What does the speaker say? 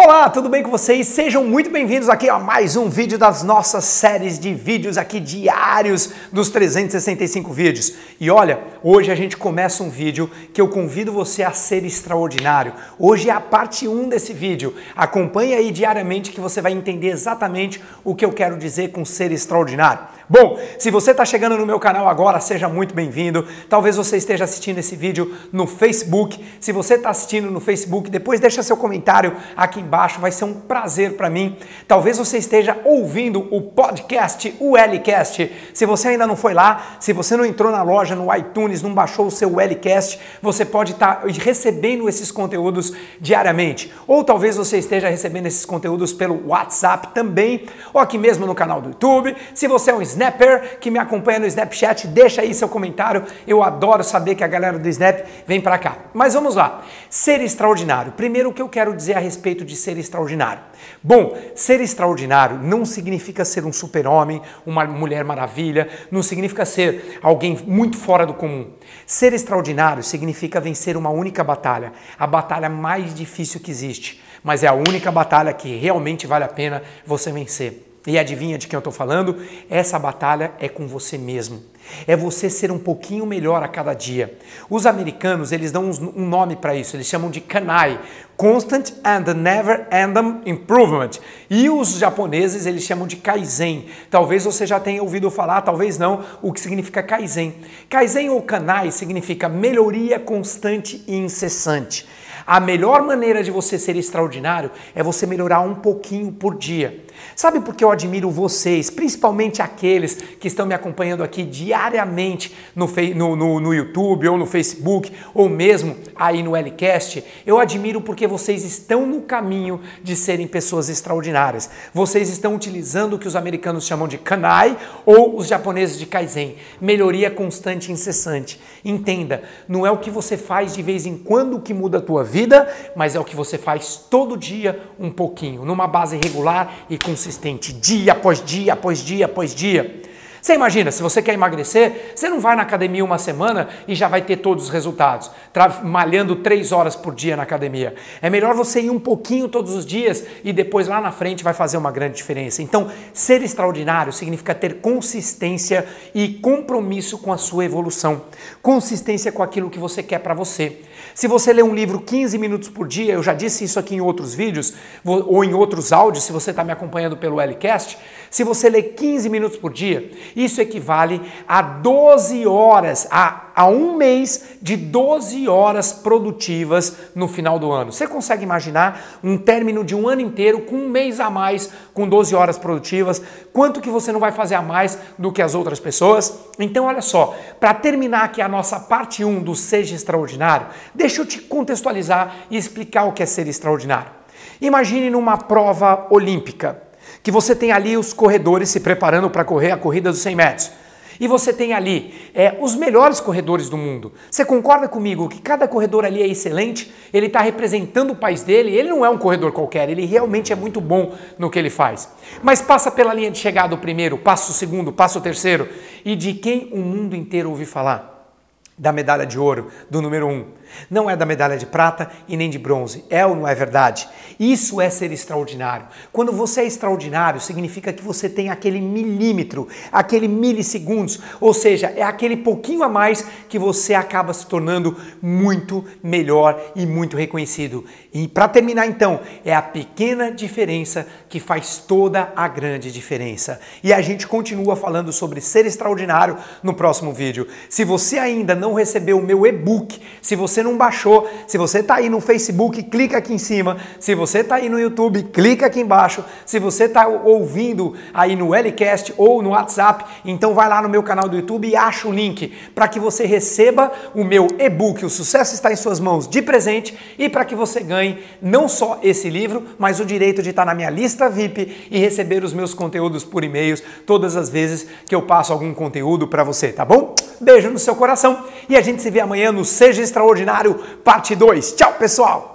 Olá, tudo bem com vocês? Sejam muito bem-vindos aqui a mais um vídeo das nossas séries de vídeos aqui diários dos 365 vídeos. E olha, hoje a gente começa um vídeo que eu convido você a ser extraordinário. Hoje é a parte 1 desse vídeo. Acompanhe aí diariamente que você vai entender exatamente o que eu quero dizer com ser extraordinário. Bom, se você está chegando no meu canal agora, seja muito bem-vindo. Talvez você esteja assistindo esse vídeo no Facebook. Se você está assistindo no Facebook, depois deixa seu comentário aqui embaixo, vai ser um prazer para mim. Talvez você esteja ouvindo o podcast, o Lcast. Se você ainda não foi lá, se você não entrou na loja, no iTunes, não baixou o seu Lcast, você pode estar tá recebendo esses conteúdos diariamente. Ou talvez você esteja recebendo esses conteúdos pelo WhatsApp também, ou aqui mesmo no canal do YouTube. Se você é um Snapper que me acompanha no Snapchat, deixa aí seu comentário. Eu adoro saber que a galera do Snap vem para cá. Mas vamos lá. Ser extraordinário. Primeiro o que eu quero dizer a respeito de ser extraordinário. Bom, ser extraordinário não significa ser um super-homem, uma mulher maravilha, não significa ser alguém muito fora do Ser extraordinário significa vencer uma única batalha, a batalha mais difícil que existe, mas é a única batalha que realmente vale a pena você vencer. E adivinha de quem eu estou falando? Essa batalha é com você mesmo. É você ser um pouquinho melhor a cada dia. Os americanos, eles dão um nome para isso, eles chamam de kanai, Constant and Never Ending Improvement. E os japoneses, eles chamam de kaizen. Talvez você já tenha ouvido falar, talvez não, o que significa kaizen. Kaizen ou kanai significa melhoria constante e incessante. A melhor maneira de você ser extraordinário é você melhorar um pouquinho por dia. Sabe por que eu admiro vocês, principalmente aqueles que estão me acompanhando aqui diariamente no, no, no, no YouTube ou no Facebook ou mesmo aí no Lcast? Eu admiro porque vocês estão no caminho de serem pessoas extraordinárias. Vocês estão utilizando o que os americanos chamam de kanai ou os japoneses de kaizen, melhoria constante e incessante. Entenda, não é o que você faz de vez em quando que muda a tua vida vida, mas é o que você faz todo dia um pouquinho, numa base regular e consistente, dia após dia, após dia, após dia. Você imagina, se você quer emagrecer, você não vai na academia uma semana e já vai ter todos os resultados, malhando três horas por dia na academia. É melhor você ir um pouquinho todos os dias e depois lá na frente vai fazer uma grande diferença. Então, ser extraordinário significa ter consistência e compromisso com a sua evolução, consistência com aquilo que você quer para você. Se você lê um livro 15 minutos por dia, eu já disse isso aqui em outros vídeos ou em outros áudios, se você está me acompanhando pelo Lcast, se você lê 15 minutos por dia, isso equivale a 12 horas, a, a um mês de 12 horas produtivas no final do ano. Você consegue imaginar um término de um ano inteiro com um mês a mais, com 12 horas produtivas? Quanto que você não vai fazer a mais do que as outras pessoas? Então, olha só, para terminar aqui a nossa parte 1 do Seja Extraordinário, deixa eu te contextualizar e explicar o que é ser extraordinário. Imagine numa prova olímpica que você tem ali os corredores se preparando para correr a corrida dos 100 metros. E você tem ali é, os melhores corredores do mundo. Você concorda comigo que cada corredor ali é excelente? Ele está representando o país dele. Ele não é um corredor qualquer, ele realmente é muito bom no que ele faz. Mas passa pela linha de chegada o primeiro, passa o segundo, passa o terceiro. E de quem o mundo inteiro ouve falar? Da medalha de ouro, do número um. Não é da medalha de prata e nem de bronze. É ou não é verdade? Isso é ser extraordinário. Quando você é extraordinário, significa que você tem aquele milímetro, aquele milissegundos, ou seja, é aquele pouquinho a mais que você acaba se tornando muito melhor e muito reconhecido. E para terminar então, é a pequena diferença que faz toda a grande diferença. E a gente continua falando sobre ser extraordinário no próximo vídeo. Se você ainda não recebeu o meu e-book, se você você não baixou, se você está aí no Facebook, clica aqui em cima. Se você está aí no YouTube, clica aqui embaixo. Se você está ouvindo aí no Lcast ou no WhatsApp, então vai lá no meu canal do YouTube e acha o link para que você receba o meu e-book O Sucesso Está em Suas Mãos de presente e para que você ganhe não só esse livro, mas o direito de estar na minha lista VIP e receber os meus conteúdos por e-mails todas as vezes que eu passo algum conteúdo para você, tá bom? Beijo no seu coração e a gente se vê amanhã no Seja Extraordinário, parte 2. Tchau, pessoal!